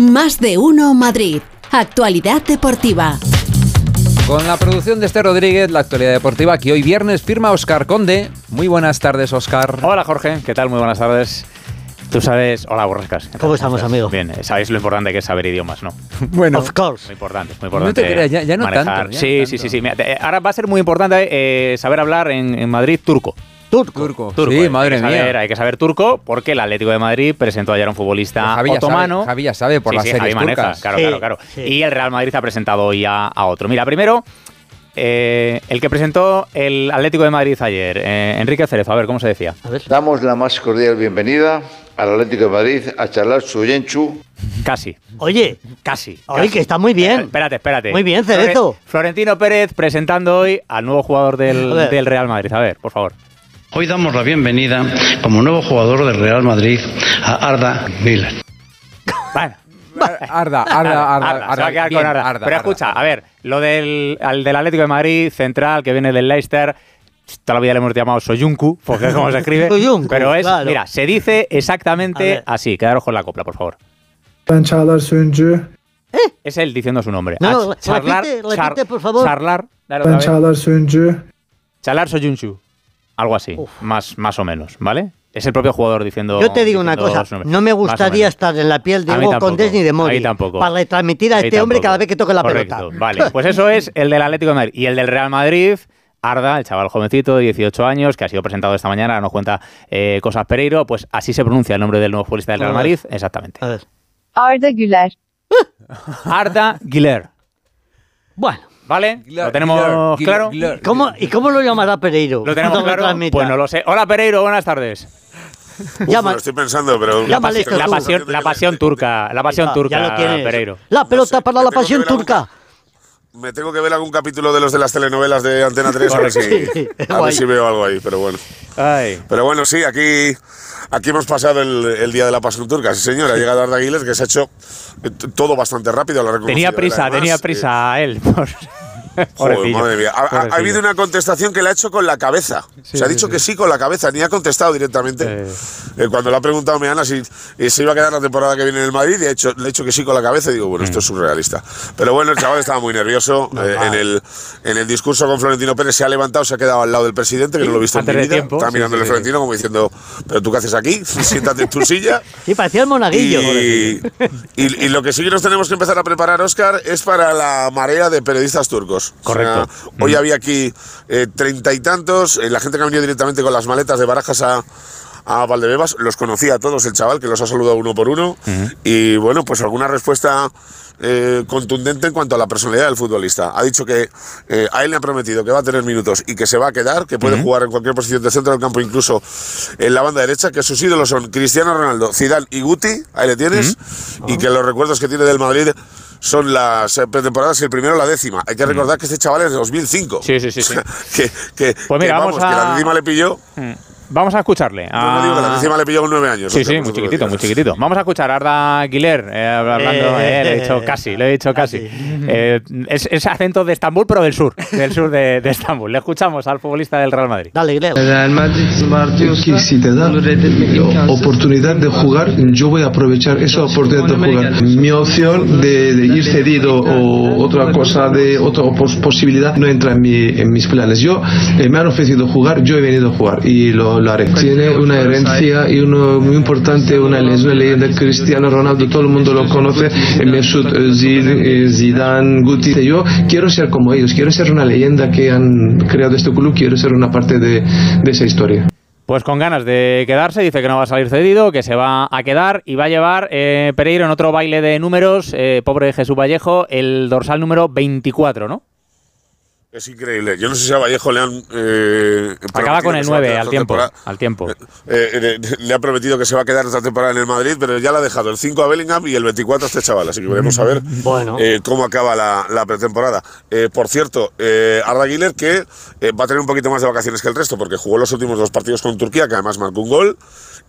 Más de uno Madrid. Actualidad deportiva. Con la producción de este Rodríguez, la actualidad deportiva que hoy viernes firma Oscar Conde. Muy buenas tardes, Oscar. Hola, Jorge. ¿Qué tal? Muy buenas tardes. Tú sabes. Hola, Borrascas. ¿Cómo estamos, estás? amigo? Bien, eh, sabéis lo importante que es saber idiomas, ¿no? Bueno, Of course. Muy importante, muy No importante. te creas, ya- ya no manejar. tanto, ya sí, no sí, tanto. sí, sí. Mira, ahora va a ser muy importante eh, saber hablar en, en Madrid turco. Turco. turco. Turco, Sí, madre hay mía. saber- hay que saber turco porque el Atlético de Madrid presentó ayer a un futbolista Javi otomano. sabe, Javi ya sabe por Sí, las sí, series Javi maneja, turcas. Claro, Sí, claro, claro. sí. Y el Real Madrid ha presentado hoy a, a otro. Mira, primero, eh, el que presentó el Atlético de Madrid ayer, eh, Enrique Cerezo. A ver, ¿cómo se decía? A ver. Damos la más cordial bienvenida al Atlético de Madrid a charlar su Yenchu. Casi, Oye, casi. Oye, casi. que está muy bien. Espérate, espérate. Muy bien, Cerezo. Flore- Florentino Pérez presentando hoy al nuevo jugador del Real Madrid. A ver, por favor. Hoy damos la bienvenida como nuevo jugador del Real Madrid a Arda Güler. Bueno. Arda, Arda, Arda, se va a quedar Bien, con Arda. Arda, Pero Arda. escucha, a ver, lo del, al del Atlético de Madrid, central, que viene del Leicester, toda la vida le hemos llamado Soyuncu, porque es como se escribe. Soyuncu, pero es, claro. mira, se dice exactamente así. Quedaros con la copla, por favor. Ben Çağlar Söncü. Es él diciendo su nombre. No, Ah, no, charlar, repite, por favor. Charlar, Ben. Çağlar Söncü. Chalar Soyuncu. Algo así, más, más o menos, ¿vale? Es el propio jugador diciendo. Yo te digo una cosa, no me gustaría estar en la piel de Hugo. Condés ni de Mori tampoco. para retransmitir a Ahí este hombre cada vez que toque la Correcto, pelota. Vale, pues eso es el del Atlético de Madrid. Y el del Real Madrid, Arda, el chaval jovencito de 18 años, que ha sido presentado esta mañana, ahora nos cuenta eh, cosas Pereiro, pues así se pronuncia el nombre del nuevo futbolista del Real. Madrid, exactamente. A ver. Arda Güler. Arda Güler. Bueno, ¿Vale? ¿Lo tenemos claro? ¿cómo, ¿y cómo lo llamará Pereiro? ¿Lo tenemos claro? retransmita. Pues no lo sé. Hola Pereiro, buenas tardes. Llama- Lo estoy pensando, pero. La pasión, la pasión turca, la pasión Ah, turca, ya lo. Pereiro. La pelota sé, para la pasión turca. Me tengo que ver algún capítulo de los de las telenovelas de Antena 3 a ver si, a ver si veo algo ahí, pero bueno. Ay. Pero bueno, sí, aquí, aquí hemos pasado el, el día de la pasión turca. Sí, señor, ha llegado Arda Güler, que se ha hecho eh, todo bastante rápido. Lo Tenía él, prisa, además. tenía Eh, prisa él. por- Joder, madre mía. Ha- Ha, ha habido una contestación que le ha hecho con la cabeza. Sí, se ha dicho sí. que sí con la cabeza, ni ha contestado directamente. Eh, cuando le ha preguntado a Meana si eh, se iba a quedar la temporada que viene en el Madrid, y ha hecho, le ha dicho que sí con la cabeza y digo, bueno, esto es surrealista. Pero bueno, el chaval estaba muy nervioso. eh, en, el, en el discurso con Florentino Pérez se ha levantado, se ha quedado al lado del presidente, que no lo he visto en mi vida. tiempo, sí, mirándole sí, sí. Florentino como diciendo, ¿pero tú qué haces aquí? Siéntate en tu silla. Sí, parecía el monaguillo. Y, y- y lo que sí que nos tenemos que empezar a preparar, Oscar, es para la marea de periodistas turcos. Correcto. sea, hoy había aquí eh, treinta y tantos, eh, la gente que ha venido directamente con las maletas de Barajas a, a Valdebebas, los conocía a todos el chaval, que los ha saludado uno por uno. Y bueno, pues alguna respuesta eh, contundente en cuanto a la personalidad del futbolista. Ha dicho que eh, a él le ha prometido que va a tener minutos y que se va a quedar, que puede jugar en cualquier posición del centro del campo, incluso en la banda derecha, que sus ídolos son Cristiano Ronaldo, Zidane y Guti, ahí le tienes, y que los recuerdos que tiene del Madrid son las eh, pretemporadas y el primero la décima. Hay que recordar que este chaval es de 2005. Sí, sí, sí, sí. que, que, Pues mira, que, vamos que la a- décima le pilló. Vamos a escucharle. Yo no digo que la a- décima le pilló con nueve años. Sí, sí, muy chiquitito, muy chiquitito. Vamos a escuchar a Arda Güler eh, hablando. Eh, eh, le he dicho casi, le he dicho casi. Eh, es, es acento de Estambul, pero del sur, del sur de, de Estambul. Le escuchamos al futbolista del Real Madrid. Dale, Guilherme. Real Madrid Que si te da oportunidad de jugar, yo voy a aprovechar esa oportunidad de jugar. Mi opción de, de ir cedido o otra cosa de otra pos- posibilidad no entra en, mi- en mis planes. Yo eh, me han ofrecido jugar, yo he venido a jugar y lo, Tiene una herencia y uno muy importante, una, es una leyenda Cristiano Ronaldo, todo el mundo lo conoce, Mesut Özil, eh, Zidane, Guti. Yo quiero ser como ellos, quiero ser una leyenda que han creado este club, quiero ser una parte de, de esa historia. Pues con ganas de quedarse, dice que no va a salir cedido, que se va a quedar y va a llevar eh, Pereiro en otro baile de números, eh, pobre Jesús Vallejo, el dorsal número 24, ¿no? Es increíble. Yo no sé si a Vallejo le han. eh, Acaba con el se va a 9 quedar al tiempo, al tiempo. Eh, eh, le ha prometido que se va a quedar esta temporada en el Madrid, pero ya le ha dejado el 5 a Bellingham y el 24 a este chaval. Así que veremos a ver Bueno. eh, cómo acaba la, la pretemporada. Eh, por cierto, eh, Arda Güler que eh, va a tener un poquito más de vacaciones que el resto, porque jugó los últimos dos partidos con Turquía, que además marcó un gol.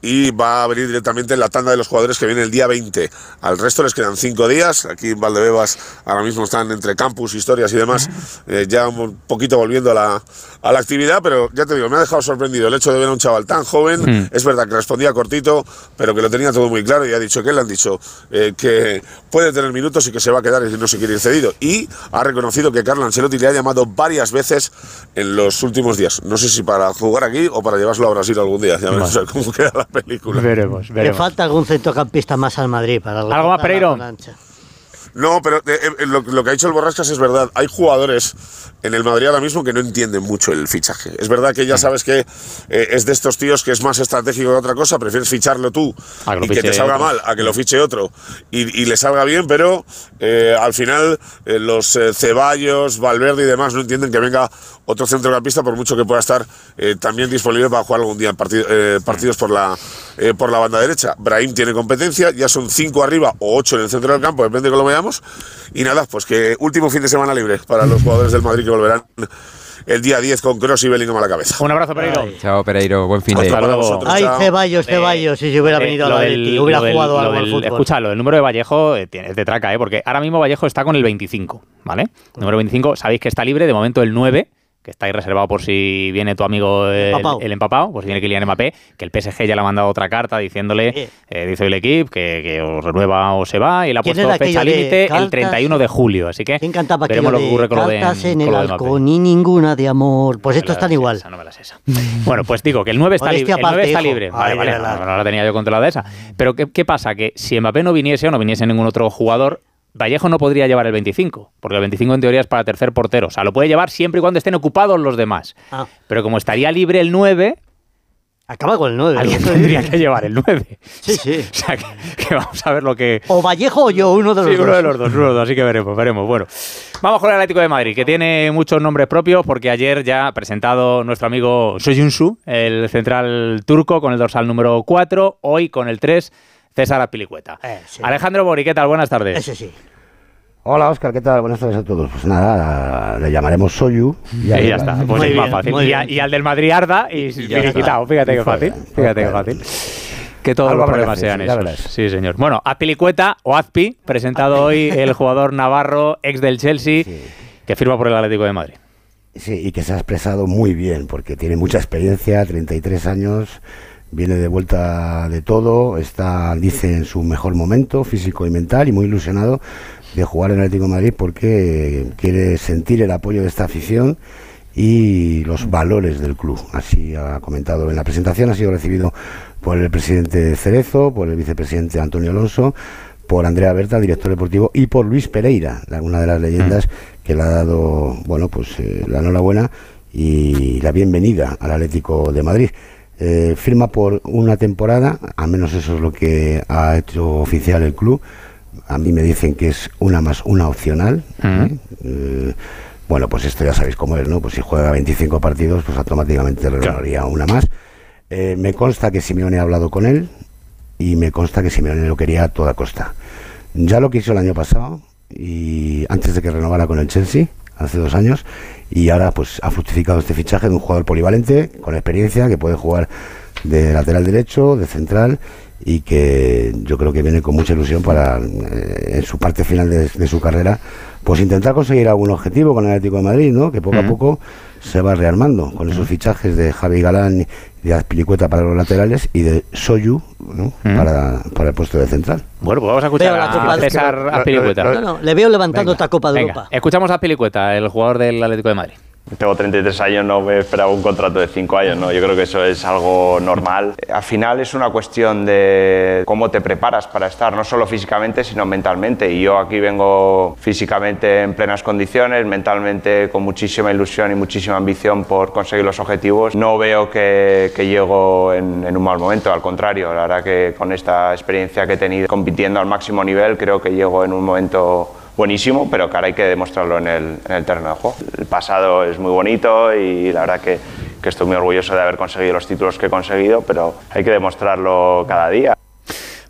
Y va a venir directamente en la tanda de los jugadores que viene el día 20. Al resto les quedan cinco días. Aquí en Valdebebas ahora mismo están entre campus, historias y demás, eh, ya un poquito volviendo a la, a la actividad, pero ya te digo, me ha dejado sorprendido el hecho de ver a un chaval tan joven. Mm. Es verdad que respondía cortito, pero que lo tenía todo muy claro y ha dicho que le han dicho eh, que puede tener minutos y que se va a quedar y no se quiere ir cedido. Y ha reconocido que Carlo Ancelotti le ha llamado varias veces en los últimos días. No sé si para jugar aquí o para llevarlo a Brasil algún día. Ya veremos cómo queda la película. Veremos, Le veremos. falta algún centrocampista más al Madrid para ¿Algo más, Pereiro? No, pero eh, eh, lo, lo que ha dicho el Borrascas es verdad. Hay jugadores en el Madrid ahora mismo que no entienden mucho el fichaje. Es verdad que ya sabes que eh, es de estos tíos que es más estratégico que otra cosa. Prefieres ficharlo tú que y que te salga otro. mal a que lo fiche otro y, y le salga bien, pero eh, al final los Ceballos, Valverde y demás no entienden que venga otro centrocampista por mucho que pueda estar también disponible para jugar algún día en partido- partidos por la, eh, por la banda derecha. Brahim tiene competencia, ya son cinco arriba o ocho en el centro del campo, depende de cómo lo veamos. Y nada, pues que último fin de semana libre para los jugadores del Madrid que volverán el día 10 con Cross y Bellingham a la cabeza. Un abrazo, Pereiro. Chao, Pereiro. Buen fin de. Vosotros. Ay. Ceballos, Ceballos, si se hubiera Eh, venido a lo la del- Leti, hubiera del- jugado algo al del- fútbol. Escucha, lo del número de Vallejo eh, tiene- es de traca, ¿eh? porque ahora mismo Vallejo está con el 25, ¿vale? Número 25, sabéis que está libre, de momento el 9, que está ahí reservado por si viene tu amigo el, Empapao. el empapado, por si viene Kylian Mbappé, que el PSG ya le ha mandado otra carta diciéndole, eh, dice el equipo, que, que o renueva o se va, y le ha ¿Quién puesto fecha límite el cartas? 31 de julio, así que ¿Quién cantaba aquello veremos lo que ocurre con lo de, en el halcón y ninguna de amor? Pues No estos están igual. esa, no me la sé esa. Bueno, pues digo que el 9 está, libre. El 9 aparte, está libre. Vale, vale, no, no la tenía yo controlada esa. Pero ¿qué, qué pasa? Que si Mbappé no viniese o no viniese ningún otro jugador, Vallejo no podría llevar el 25, porque el 25 en teoría es para tercer portero. O sea, lo puede llevar siempre y cuando estén ocupados los demás. Ah. Pero como estaría libre el 9, Acaba con el 9. alguien tendría que llevar el 9. Sí, sí. O sea, que, que vamos a ver lo que... O Vallejo o yo, uno de los Sí, dos. uno de los dos, uno de los dos, así que veremos, veremos. Bueno, vamos con el Atlético de Madrid, que tiene muchos nombres propios, porque ayer ya ha presentado nuestro amigo Soyuncu, el central turco, con el dorsal número 4, hoy con el 3, César Apilicueta. Eh, sí. Alejandro Bori, ¿qué tal? Buenas tardes. Ese sí. Hola Oscar, ¿qué tal? Buenas tardes a todos. Pues nada, le llamaremos Soyu. Y ya está, pues Muy es más bien, fácil. muy Y, a- y al del Madrid Arda y, está. quitado. Fíjate Y qué fácil. Fíjate qué fácil. Que todos Algo los problemas sean ya esos. Sí, señor. Bueno, Apilicueta o Azpi, presentado hoy el jugador navarro, ex del Chelsea, que firma por el Atlético de Madrid. Sí, y que se ha expresado muy bien, porque tiene mucha experiencia, 33 años, viene de vuelta de todo, está, dice, en su mejor momento físico y mental, y muy ilusionado de jugar en el Atlético de Madrid porque quiere sentir el apoyo de esta afición y los valores del club. Así ha comentado en la presentación, ha sido recibido por el presidente Cerezo, por el vicepresidente Antonio Alonso, por Andrea Berta, director deportivo, y por Luis Pereira, una de las leyendas que le ha dado, bueno, pues eh, la enhorabuena y la bienvenida al Atlético de Madrid. Eh, firma por una temporada, al menos eso es lo que ha hecho oficial el club. A mí me dicen que es una más una opcional. ¿eh? Eh, bueno, pues esto ya sabéis cómo es, ¿no? Pues si juega 25 partidos, pues automáticamente renovaría una más. Eh, me consta que Simeone ha hablado con él y me consta que Simeone lo quería a toda costa. Ya lo quiso el año pasado y antes de que renovara con el Chelsea hace dos años y ahora pues ha fructificado este fichaje de un jugador polivalente con experiencia que puede jugar de lateral derecho, de central y que yo creo que viene con mucha ilusión para eh, en su parte final de, de su carrera pues intentar conseguir algún objetivo con el Atlético de Madrid, ¿no? Que poco a poco se va rearmando con esos fichajes de Javi Galán y de Azpilicueta para los laterales y de Soyu ¿no? para, para el puesto de central. Bueno, pues vamos a escuchar Veo la copa a César Azpilicueta. No, no, le veo levantando otra Copa de Venga, Europa. escuchamos a Azpilicueta, el jugador del Atlético de Madrid. Tengo 33 años, no me esperaba un contrato de 5 años, ¿no? Yo creo que eso es algo normal. Al final es una cuestión de cómo te preparas para estar, no solo físicamente, sino mentalmente. Y yo aquí vengo físicamente en plenas condiciones, mentalmente con muchísima ilusión y muchísima ambición por conseguir los objetivos. No veo que, que llego en, en un mal momento, al contrario. La verdad que con esta experiencia que he tenido compitiendo al máximo nivel, creo que llego en un momento buenísimo, pero que ahora hay que demostrarlo en el, en el terreno de juego. El pasado es muy bonito y la verdad que, que estoy muy orgulloso de haber conseguido los títulos que he conseguido, pero hay que demostrarlo cada día.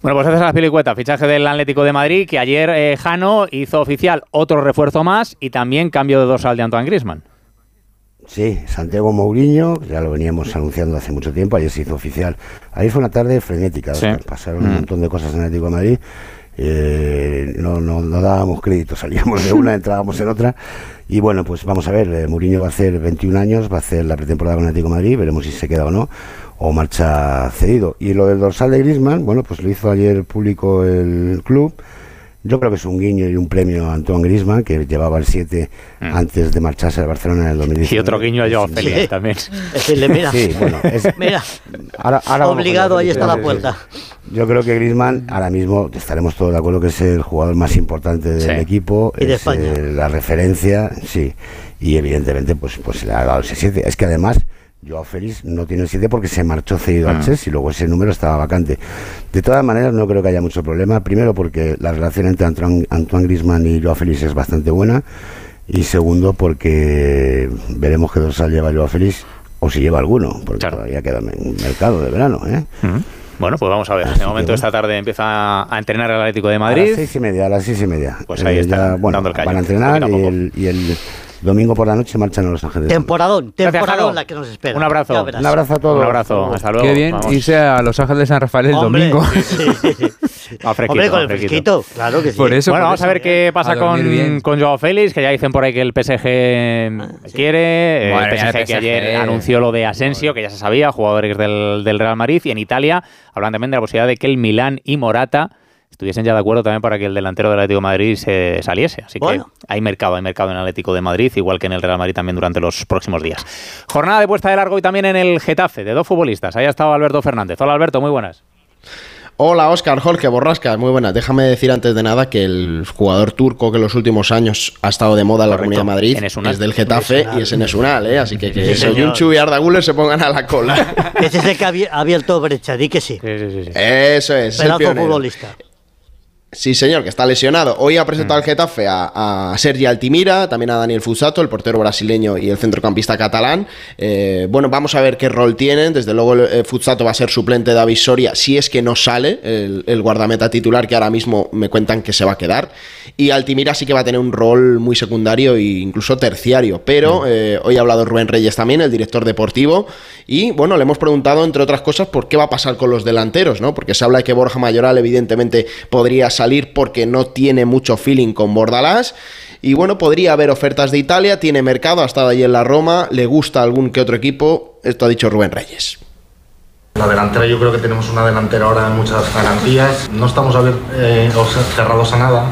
Bueno, pues César Azpilicueta, fichaje del Atlético de Madrid, que ayer eh, Jano hizo oficial otro refuerzo más y también cambio de dorsal de Antoine Griezmann. Sí, Santiago Mourinho, ya lo veníamos anunciando hace mucho tiempo, ayer se hizo oficial. Ayer fue una tarde frenética, Sí. Pasaron un Mm. montón de cosas en Atlético de Madrid. Eh, no, no, no dábamos crédito, salíamos de una, entrábamos en otra. Y bueno, pues vamos a ver, eh, Mourinho va a hacer 21 años, va a hacer la pretemporada con Atlético de Madrid, veremos si se queda o no, o marcha cedido. Y lo del dorsal de Griezmann, bueno, pues lo hizo ayer público el club. Yo creo que es un guiño y un premio a Antoine Griezmann, que llevaba el 7 Mm. antes de marcharse al Barcelona en el 2019. Y otro guiño a Joao Félix también. Decirle, mira, Sí, bueno, es- mira, Ahora- obligado, ahí está la puerta. Yo creo que Griezmann ahora mismo estaremos todos de acuerdo que es el jugador más importante del Sí. equipo, Y de es España. eh, la referencia, sí, y evidentemente pues pues le ha dado ese 7. Es que además Joao Félix no tiene el 7 porque se marchó cedido al Mm. Chelsea y luego ese número estaba vacante. De todas maneras no creo que haya mucho problema, primero porque la relación entre Antoine, Antoine Griezmann y Joao Félix es bastante buena y segundo porque veremos qué dorsal lleva Joao Félix o si lleva alguno, porque Claro. todavía queda en mercado de verano, ¿eh? Mm. Bueno, pues vamos a ver. De momento esta tarde empieza a entrenar el Atlético de A Madrid. las seis y media, a las seis y media. Pues ahí Eh, están, ya, bueno, dando el callo, van a entrenar a y el, y el domingo por la noche marchan a Los Ángeles. Temporadón, temporadón la que nos espera. Un abrazo. Un abrazo a todos. Un abrazo. Hasta luego. Qué bien Vamos. irse a Los Ángeles de San Rafael el Hombre, domingo. sí, sí, sí. Va fresquito, Hombre, con el fresquito. fresquito, claro que sí. Por eso, bueno, por vamos eso. a ver qué pasa con, con Joao Félix, que ya dicen por ahí que el PSG quiere. eh, el mía, PSG, el que PSG. ayer anunció lo de Asensio, que ya se sabía, jugadores del, del Real Madrid. Y en Italia hablan también de la posibilidad de que el Milán y Morata estuviesen ya de acuerdo también para que el delantero del Atlético de Madrid se saliese. Así Bueno. que hay mercado, hay mercado en el Atlético de Madrid, igual que en el Real Madrid también durante los próximos días. Jornada de puesta de largo y también en el Getafe, de dos futbolistas. Ahí ha estado Alberto Fernández. Hola Alberto, muy buenas. Hola Oscar, Jorge Borrascas, muy buenas. Déjame decir antes de nada que el jugador turco que en los últimos años ha estado de moda en la Correcto, Comunidad de Madrid es del Getafe y es en Esunal, ¿eh? así que que Sí. Soyunchu y Arda Güler se pongan a la cola. Ese es el que ha abi- ha abierto brecha, di que sí. Sí, sí, sí, sí. Eso es, es el futbolista. Sí, señor, que está lesionado. Hoy ha presentado Mm. el Getafe a, a Sergi Altimira, también a Daniel Fusato, el portero brasileño y el centrocampista catalán. Eh, bueno, vamos a ver qué rol tienen. Desde luego, eh, Fusato va a ser suplente de David Soria si es que no sale el, el guardameta titular, que ahora mismo me cuentan que se va a quedar. Y Altimira sí que va a tener un rol muy secundario e incluso terciario. Pero eh, hoy ha hablado Rubén Reyes también, el director deportivo. Y bueno, le hemos preguntado, entre otras cosas, por qué va a pasar con los delanteros, ¿no? Porque se habla de que Borja Mayoral, evidentemente, podría salir porque no tiene mucho feeling con Bordalás. Y bueno, podría haber ofertas de Italia, tiene mercado, ha estado allí en la Roma, le gusta algún que otro equipo. Esto ha dicho Rubén Reyes. La delantera, yo creo que tenemos una delantera ahora de muchas garantías. No estamos eh, cerrados a nada,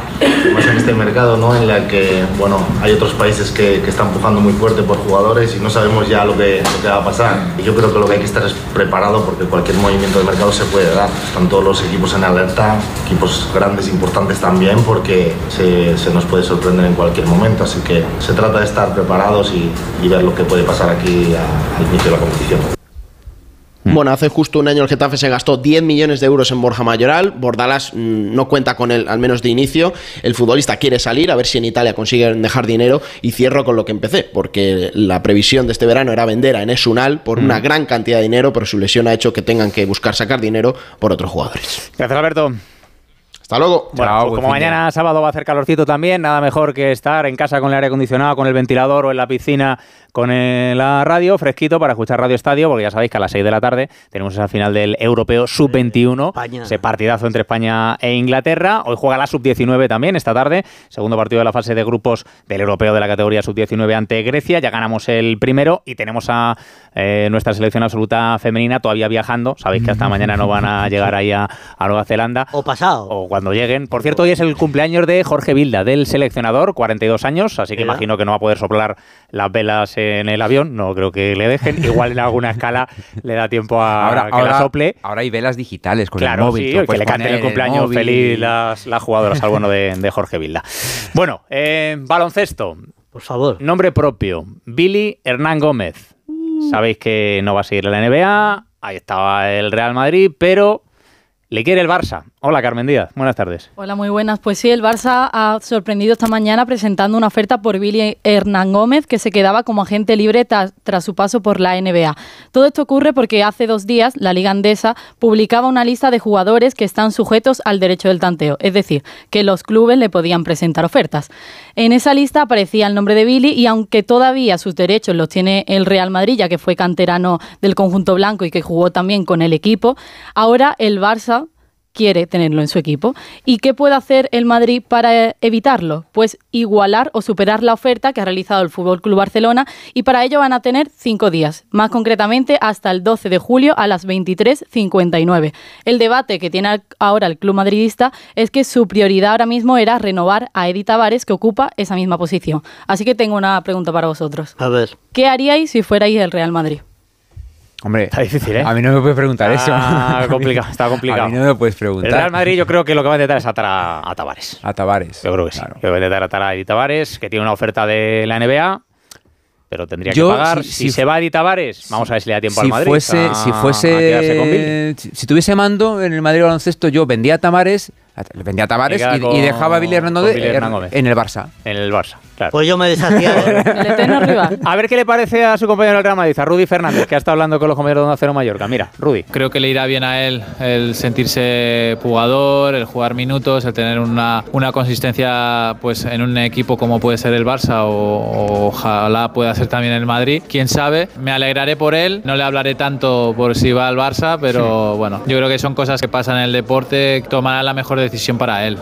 más en este mercado, ¿no? En la que, bueno, hay otros países que, que están empujando muy fuerte por jugadores y no sabemos ya lo que, lo que va a pasar. Y yo creo que lo que hay que estar es preparado porque cualquier movimiento de mercado se puede dar. Están todos los equipos en alerta, equipos grandes, importantes también, porque se, nos puede sorprender en cualquier momento. Así que se trata de estar preparados y, ver lo que puede pasar aquí al inicio de la competición. Bueno, hace justo un año el Getafe se gastó 10 millones de euros en Borja Mayoral. Bordalas mm, no cuenta con él, al menos de inicio. El futbolista quiere salir, a ver si en Italia consiguen dejar dinero. Y cierro con lo que empecé, porque la previsión de este verano era vender a Enes Unal por una gran cantidad de dinero, pero su lesión ha hecho que tengan que buscar sacar dinero por otros jugadores. Gracias Alberto. Hasta luego. Bueno, Chao, pues como mañana sábado va a hacer calorcito también, nada mejor que estar en casa con el aire acondicionado, con el ventilador o en la piscina con eh, la radio, fresquito para escuchar Radio Estadio, porque ya sabéis que a las 6 de la tarde tenemos esa final del Europeo Sub-21, España. ese partidazo entre España e Inglaterra. Hoy juega la Sub-19 también esta tarde, segundo partido de la fase de grupos del Europeo de la categoría Sub-19 ante Grecia. Ya ganamos el primero y tenemos a eh, nuestra selección absoluta femenina todavía viajando. Sabéis que hasta mañana no van a llegar ahí a, a Nueva Zelanda O pasado. o cuando lleguen. Por cierto, hoy es el cumpleaños de Jorge Vilda, del seleccionador, 42 años, así que imagino que no va a poder soplar las velas en el avión, no creo que le dejen. Igual en alguna escala le da tiempo a Ahora, que ahora, la sople. ahora hay velas digitales con Claro, el móvil. sí, que le canten el en cumpleaños feliz las, las jugadoras al bueno de, de Jorge Vilda. Bueno, eh, baloncesto, Por favor. nombre propio, Billy Hernán Gómez. Sabéis que no va a seguir en la NBA, ahí estaba el Real Madrid, pero le quiere el Barça. Hola, Carmen Díaz, buenas tardes. Hola, muy buenas. Pues sí, el Barça ha sorprendido esta mañana presentando una oferta por Billy Hernán Gómez, que se quedaba como agente libre tras, su paso por la NBA. Todo esto ocurre porque hace dos días la Liga Andesa publicaba una lista de jugadores que están sujetos al derecho del tanteo, es decir, que los clubes le podían presentar ofertas. En esa lista aparecía el nombre de Billy y aunque todavía sus derechos los tiene el Real Madrid, ya que fue canterano del conjunto blanco y que jugó también con el equipo, ahora el Barça quiere tenerlo en su equipo. ¿Y qué puede hacer el Madrid para evitarlo? Pues igualar o superar la oferta que ha realizado el Fútbol Club Barcelona y para ello van a tener cinco días, más concretamente hasta el 12 de julio a las 23.59. El debate que tiene ahora el club madridista es que su prioridad ahora mismo era renovar a Edith Tavares, que ocupa esa misma posición. Así que tengo una pregunta para vosotros. A ver. ¿Qué haríais si fuerais el Real Madrid? Hombre, Está difícil, ¿eh? a mí no me puedes preguntar eso. Ah, complicado, está complicado. A mí no me puedes El preguntar. Real Madrid yo creo que lo que va a intentar es atar a, a Tavares. A Tavares. Yo creo que sí. Claro. Yo va a intentar atar a Edith Tavares, que tiene una oferta de la NBA, pero tendría Yo, que pagar. si- Si, si- se va Edith Tavares, vamos a ver si le da tiempo al si Madrid. fuese, a- si a quedarse con fuese, si, si tuviese mando en el Madrid baloncesto, yo vendía a Tavares, le vendía a Tavares Y y, con- y dejaba a Billy Hernán con Gómez Billy Hernán Gómez. en el Barça. En el Barça, claro. Pues yo me deshacía de... A ver qué le parece a su compañero del Real Madrid, a Rudy Fernández, que ha estado hablando con los compañeros de Onda Cero Mallorca. Mira, Rudy. Creo que le irá bien a él el sentirse jugador, el jugar minutos, el tener una, una consistencia pues en un equipo como puede ser el Barça o, o ojalá pueda ser también el Madrid. Quién sabe, me alegraré por él, no le hablaré tanto por si va al Barça, pero bueno, yo creo que son cosas que pasan en el deporte, tomará la mejor decisión para él.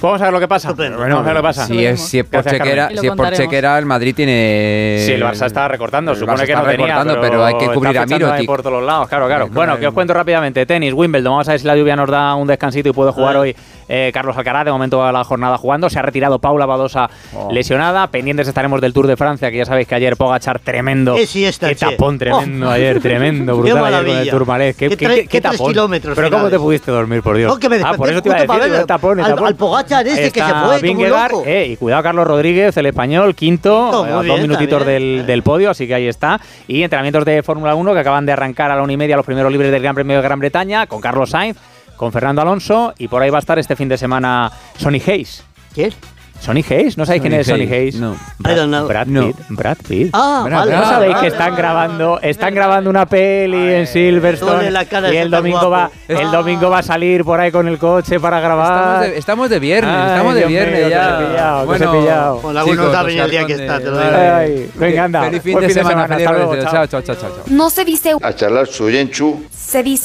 Vamos a ver lo que pasa. Vamos a ver lo que pasa. Si es, si es por Gracias, chequera, si es por chequera, el Madrid tiene. Sí, el Barça está recortando, el supone Barça que está no tenía, recortando, pero hay que está cubrir a Mirotic. por todos los lados, claro, claro. Bueno, que a os cuento rápidamente. Tenis, Wimbledon, vamos a ver si la lluvia nos da un descansito y puede jugar hoy eh, Carlos Alcaraz, de momento va la jornada jugando. Se ha retirado Paula Badosa Oh. lesionada. Pendientes estaremos del Tour de Francia, que ya sabéis que ayer Pogachar tremendo. Qué siesta, Qué che. tapón tremendo Oh. ayer, tremendo, Qué brutal ayer con el. Tourmalet. Qué, Qué qué, qué tapón. kilómetros Pero ¿cómo te pudiste dormir, por Dios? No, que me ah, por eso te iba a decir, ver el tapón, el al- tapón. Pogačar ese que se fue como Vingegaard, loco. eh, y cuidado Carlos Rodríguez, el español, quinto, Quinto, a dos bien, minutitos del, del podio, así que ahí está. Y entrenamientos de Fórmula 1 que acaban de arrancar a la una y media los primeros libres del Gran Premio de Gran Bretaña, con Carlos Sainz, con Fernando Alonso, y por ahí va a estar este fin de semana Sonny Hayes. ¿Quién? ¿Sonny Hayes? ¿No sabéis quién es Sonny Hayes? No. I don't know. Brad No. Pitt. Brad Pitt. Ah, Brad- vale. ¿No sabéis ah, que están ah, grabando, están grabando una peli en Silverstone la cara y de el tan domingo va, guapo. el domingo va a salir por ahí con el coche para Estamos grabar? de, estamos de viernes, Ay, estamos de Dios viernes mío, que ya. os he pillado, que os he pillado. Con algunos chicos, saben el Oscar día que Conde, está, te lo vale. digo. Ay, venga, anda. Feliz fin de semana, feliz hasta luego. Chao, chao, chao, chao. No se dice A charlar su Yenchu. se dice